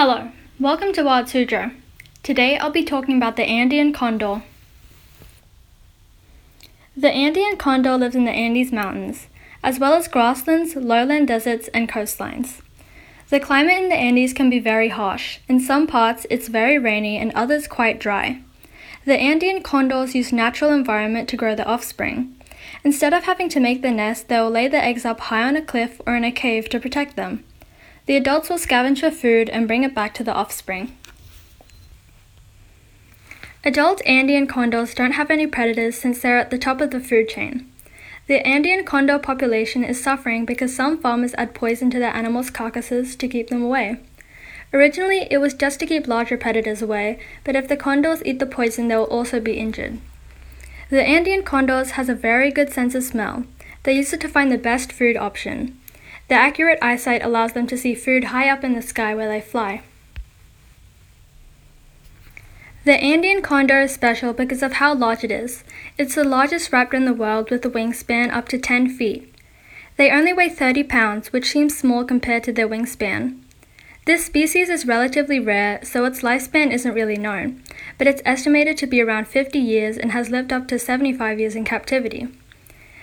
Hello, welcome to Wild Suzhou. Today I'll be talking about the Andean condor. The Andean condor lives in the Andes Mountains, as well as grasslands, lowland deserts, and coastlines. The climate in the Andes can be very harsh. In some parts, it's very rainy and others quite dry. The Andean condors use natural environment to grow their offspring. Instead of having to make the nest, they will lay the eggs up high on a cliff or in a cave to protect them. The adults will scavenge for food and bring it back to the offspring. Adult Andean condors don't have any predators since they're at the top of the food chain. The Andean condor population is suffering because some farmers add poison to their animals' carcasses to keep them away. Originally, it was just to keep larger predators away, but if the condors eat the poison, they will also be injured. The Andean condors has a very good sense of smell. They use it to find the best food option. The accurate eyesight allows them to see food high up in the sky where they fly. The Andean condor is special because of how large it is. It's the largest raptor in the world with a wingspan up to 10 feet. They only weigh 30 pounds, which seems small compared to their wingspan. This species is relatively rare, so its lifespan isn't really known, but it's estimated to be around 50 years and has lived up to 75 years in captivity.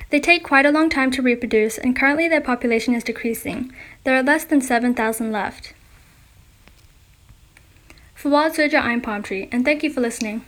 They take quite a long time to reproduce, and currently their population is decreasing. There are less than 7,000 left. For Wild Suzhou, I'm Palm Tree, and thank you for listening.